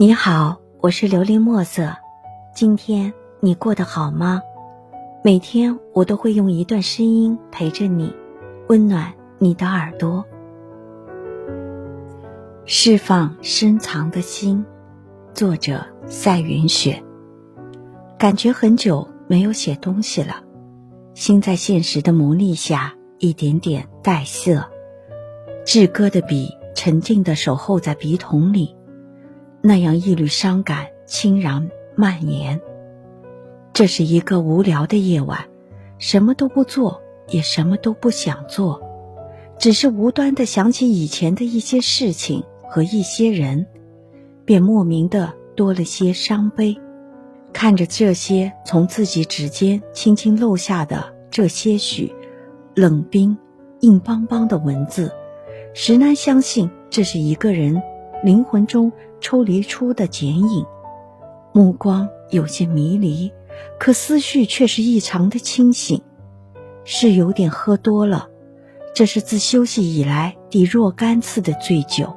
你好，我是琉璃墨色。今天你过得好吗？每天我都会用一段声音陪着你，温暖你的耳朵，释放深藏的心。作者：赛云雪。感觉很久没有写东西了，心在现实的磨砺下一点点带色，志歌的笔沉静地守候在笔筒里。那样一缕伤感轻然蔓延。这是一个无聊的夜晚，什么都不做，也什么都不想做，只是无端的想起以前的一些事情和一些人，便莫名的多了些伤悲。看着这些从自己指尖轻轻漏下的这些许冷冰、硬邦邦的文字，实难相信这是一个人灵魂中。抽离出的剪影，目光有些迷离，可思绪却是异常的清醒。是有点喝多了，这是自休息以来第若干次的醉酒。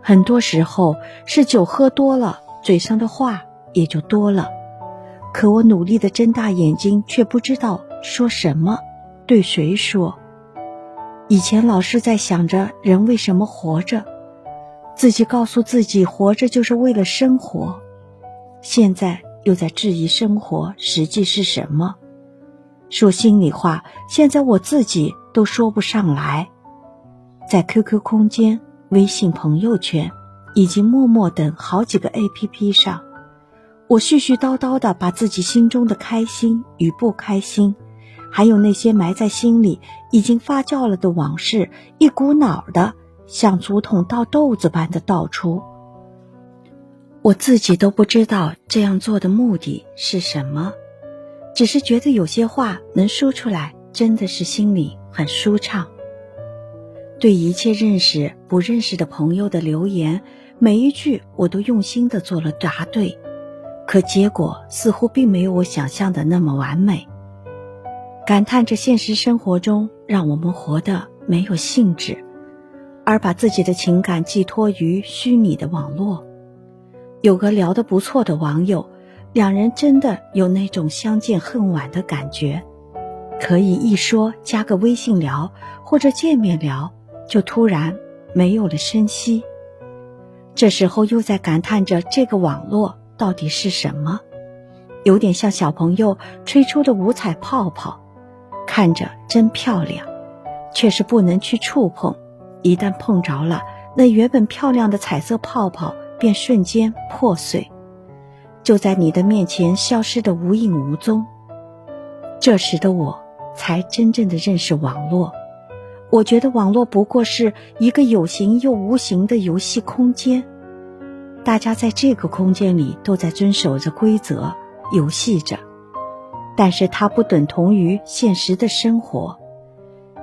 很多时候是酒喝多了，嘴上的话也就多了。可我努力的睁大眼睛，却不知道说什么，对谁说。以前老是在想着人为什么活着。自己告诉自己，活着就是为了生活。现在又在质疑生活实际是什么。说心里话，现在我自己都说不上来。在 QQ 空间、微信朋友圈以及陌陌等好几个 APP 上，我絮絮叨叨的把自己心中的开心与不开心，还有那些埋在心里已经发酵了的往事，一股脑的。像竹筒倒豆子般的倒出，我自己都不知道这样做的目的是什么，只是觉得有些话能说出来，真的是心里很舒畅。对一切认识不认识的朋友的留言，每一句我都用心的做了答对，可结果似乎并没有我想象的那么完美。感叹着现实生活中让我们活得没有兴致。而把自己的情感寄托于虚拟的网络，有个聊得不错的网友，两人真的有那种相见恨晚的感觉，可以一说加个微信聊或者见面聊，就突然没有了声息。这时候又在感叹着这个网络到底是什么，有点像小朋友吹出的五彩泡泡，看着真漂亮，却是不能去触碰。一旦碰着了，那原本漂亮的彩色泡泡便瞬间破碎，就在你的面前消失的无影无踪。这时的我，才真正的认识网络。我觉得网络不过是一个有形又无形的游戏空间，大家在这个空间里都在遵守着规则游戏着，但是它不等同于现实的生活。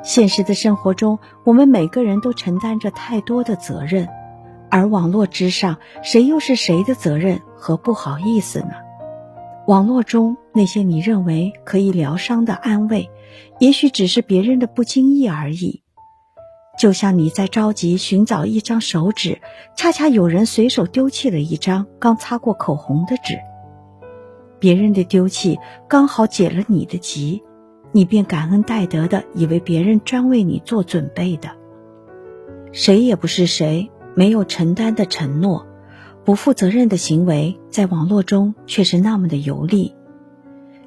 现实的生活中，我们每个人都承担着太多的责任，而网络之上，谁又是谁的责任和不好意思呢？网络中那些你认为可以疗伤的安慰，也许只是别人的不经意而已。就像你在着急寻找一张手纸，恰恰有人随手丢弃了一张刚擦过口红的纸，别人的丢弃刚好解了你的急。你便感恩戴德的以为别人专为你做准备的，谁也不是谁，没有承担的承诺，不负责任的行为，在网络中却是那么的游历。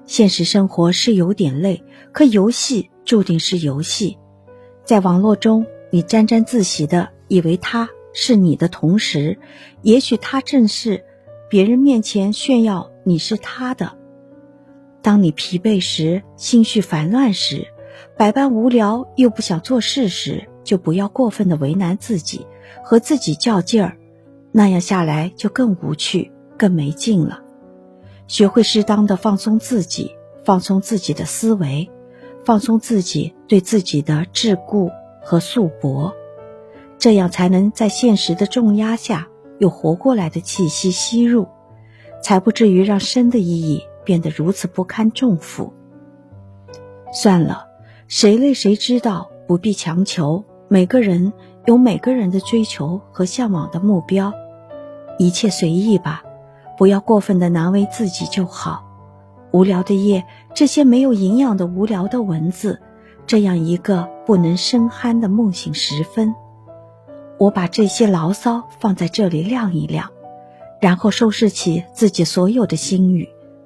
现实生活是有点累，可游戏注定是游戏。在网络中，你沾沾自喜的以为他是你的同时，也许他正是别人面前炫耀你是他的。当你疲惫时，心绪烦乱时，百般无聊又不想做事时，就不要过分的为难自己，和自己较劲儿，那样下来就更无趣、更没劲了。学会适当的放松自己，放松自己的思维，放松自己对自己的桎梏和束缚，这样才能在现实的重压下有活过来的气息吸入，才不至于让生的意义。变得如此不堪重负。算了，谁累谁知道，不必强求。每个人有每个人的追求和向往的目标，一切随意吧，不要过分的难为自己就好。无聊的夜，这些没有营养的无聊的文字，这样一个不能深酣的梦醒时分，我把这些牢骚放在这里晾一晾，然后收拾起自己所有的心语，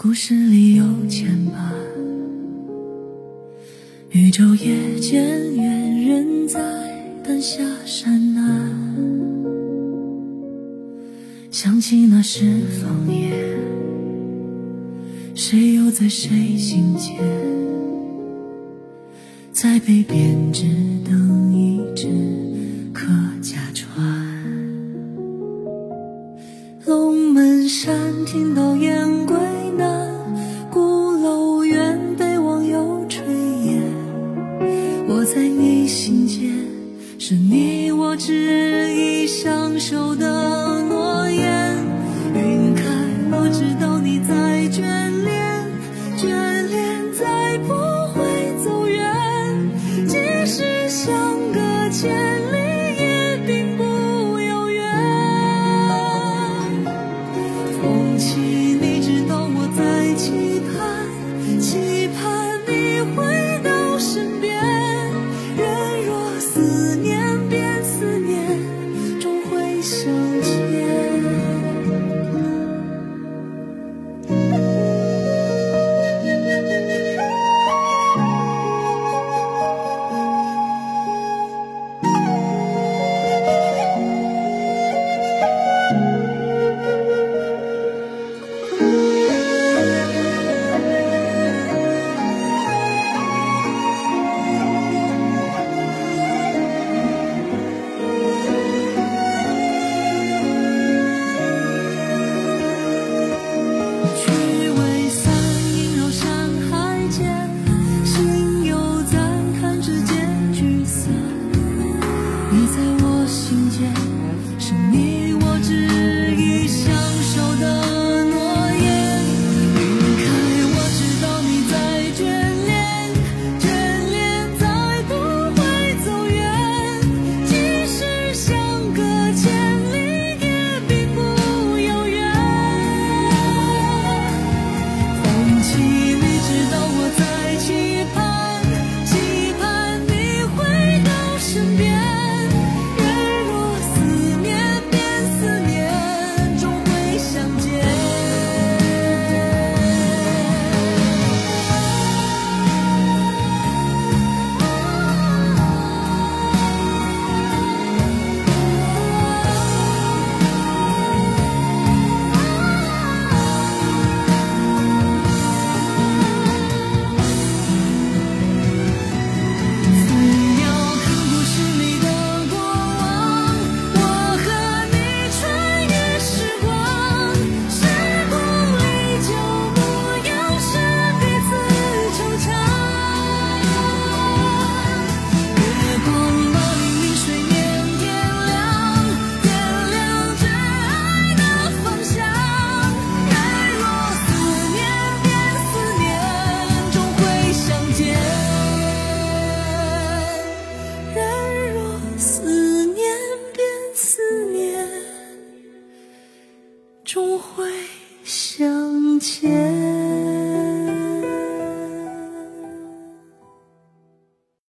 故事里有牵绊。宇宙也渐远，人在灯下山南。想起那时方言，谁又在谁心间？在北边只等我在你心间，是你我执意相守的